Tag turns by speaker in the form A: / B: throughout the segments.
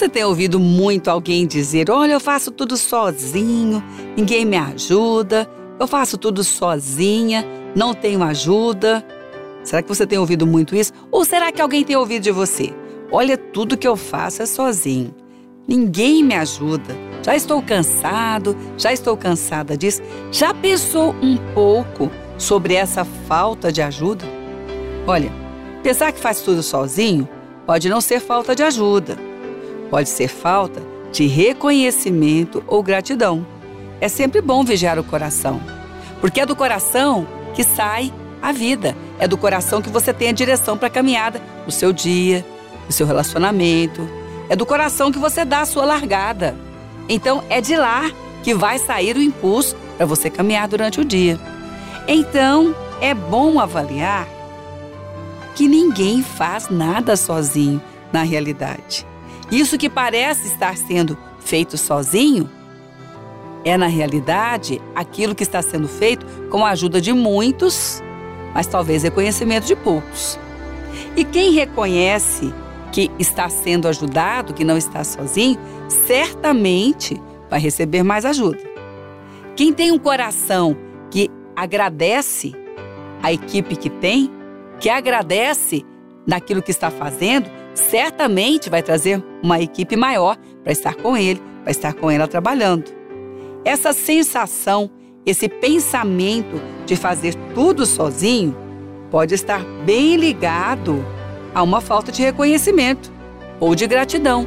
A: Você tem ouvido muito alguém dizer: Olha, eu faço tudo sozinho, ninguém me ajuda, eu faço tudo sozinha, não tenho ajuda. Será que você tem ouvido muito isso? Ou será que alguém tem ouvido de você? Olha, tudo que eu faço é sozinho. Ninguém me ajuda. Já estou cansado, já estou cansada disso. Já pensou um pouco sobre essa falta de ajuda? Olha, pensar que faz tudo sozinho pode não ser falta de ajuda, pode ser falta de reconhecimento ou gratidão. É sempre bom vigiar o coração, porque é do coração que sai a vida, é do coração que você tem a direção para a caminhada, o seu dia, o seu relacionamento, é do coração que você dá a sua largada. Então é de lá que vai sair o impulso para você caminhar durante o dia. Então é bom avaliar que ninguém faz nada sozinho na realidade. Isso que parece estar sendo feito sozinho é, na realidade, aquilo que está sendo feito com a ajuda de muitos, mas talvez reconhecimento de poucos. E quem reconhece que está sendo ajudado, que não está sozinho, certamente vai receber mais ajuda. Quem tem um coração que agradece a equipe que tem, que agradece naquilo que está fazendo, certamente vai trazer uma equipe maior para estar com ele, para estar com ela trabalhando. Essa sensação, esse pensamento de fazer tudo sozinho pode estar bem ligado a uma falta de reconhecimento ou de gratidão.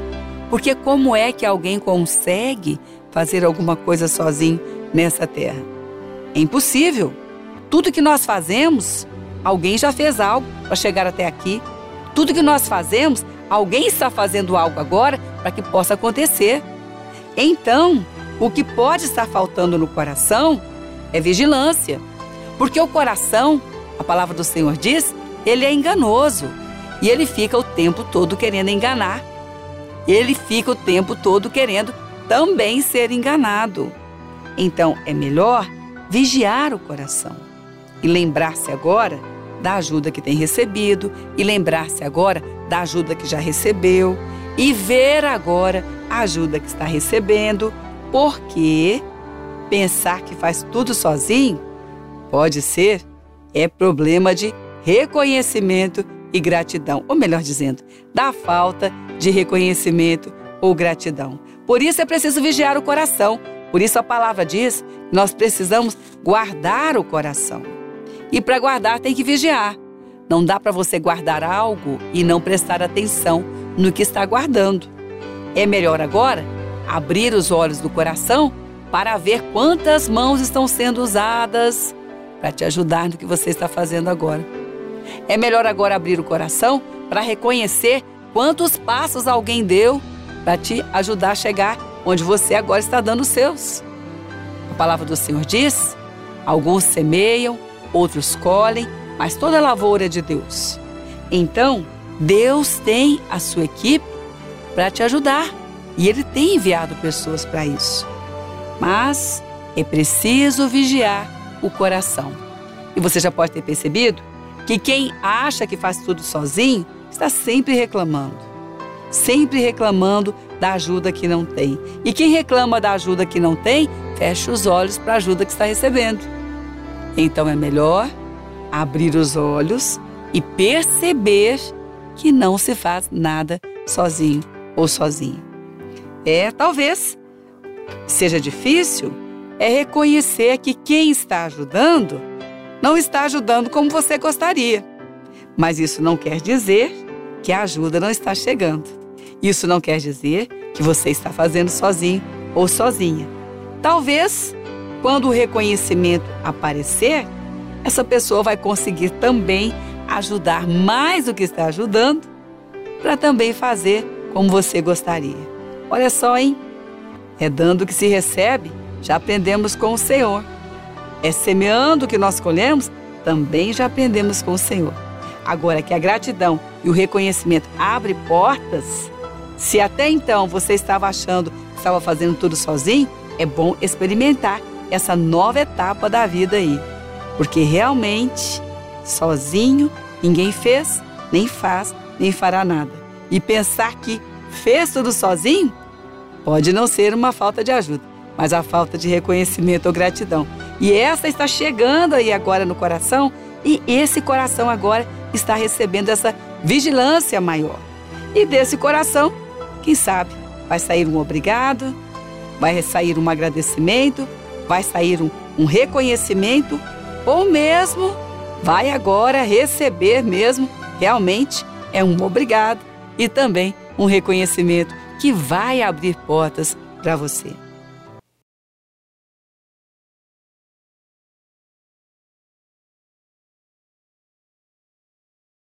A: Porque como é que alguém consegue fazer alguma coisa sozinho nessa terra? É impossível. Tudo que nós fazemos, alguém já fez algo para chegar até aqui. Tudo que nós fazemos, alguém está fazendo algo agora para que possa acontecer. Então, o que pode estar faltando no coração é vigilância. Porque o coração, a palavra do Senhor diz, ele é enganoso. E ele fica o tempo todo querendo enganar. Ele fica o tempo todo querendo também ser enganado. Então é melhor vigiar o coração e lembrar-se agora da ajuda que tem recebido e lembrar-se agora da ajuda que já recebeu e ver agora a ajuda que está recebendo, porque pensar que faz tudo sozinho pode ser é problema de reconhecimento e gratidão, ou melhor dizendo, da falta de reconhecimento ou gratidão. Por isso é preciso vigiar o coração. Por isso a palavra diz nós precisamos guardar o coração. E para guardar tem que vigiar. Não dá para você guardar algo e não prestar atenção no que está guardando. É melhor agora abrir os olhos do coração para ver quantas mãos estão sendo usadas para te ajudar no que você está fazendo agora. É melhor agora abrir o coração para reconhecer quantos passos alguém deu para te ajudar a chegar onde você agora está dando os seus. A palavra do Senhor diz: alguns semeiam, outros colhem, mas toda a lavoura é de Deus. Então, Deus tem a sua equipe para te ajudar e Ele tem enviado pessoas para isso. Mas é preciso vigiar o coração. E você já pode ter percebido que quem acha que faz tudo sozinho está sempre reclamando. Sempre reclamando da ajuda que não tem. E quem reclama da ajuda que não tem, fecha os olhos para a ajuda que está recebendo. Então é melhor abrir os olhos e perceber que não se faz nada sozinho ou sozinha. É, talvez seja difícil, é reconhecer que quem está ajudando não está ajudando como você gostaria. Mas isso não quer dizer que a ajuda não está chegando. Isso não quer dizer que você está fazendo sozinho ou sozinha. Talvez, quando o reconhecimento aparecer, essa pessoa vai conseguir também ajudar mais do que está ajudando para também fazer como você gostaria. Olha só, hein? É dando que se recebe, já aprendemos com o Senhor. É semeando que nós colhemos, também já aprendemos com o Senhor. Agora que a gratidão e o reconhecimento abrem portas, se até então você estava achando que estava fazendo tudo sozinho, é bom experimentar essa nova etapa da vida aí. Porque realmente, sozinho, ninguém fez, nem faz, nem fará nada. E pensar que fez tudo sozinho? Pode não ser uma falta de ajuda, mas a falta de reconhecimento ou gratidão. E essa está chegando aí agora no coração, e esse coração agora está recebendo essa vigilância maior. E desse coração, quem sabe, vai sair um obrigado, vai sair um agradecimento, vai sair um, um reconhecimento, ou mesmo vai agora receber mesmo realmente é um obrigado e também um reconhecimento que vai abrir portas para você.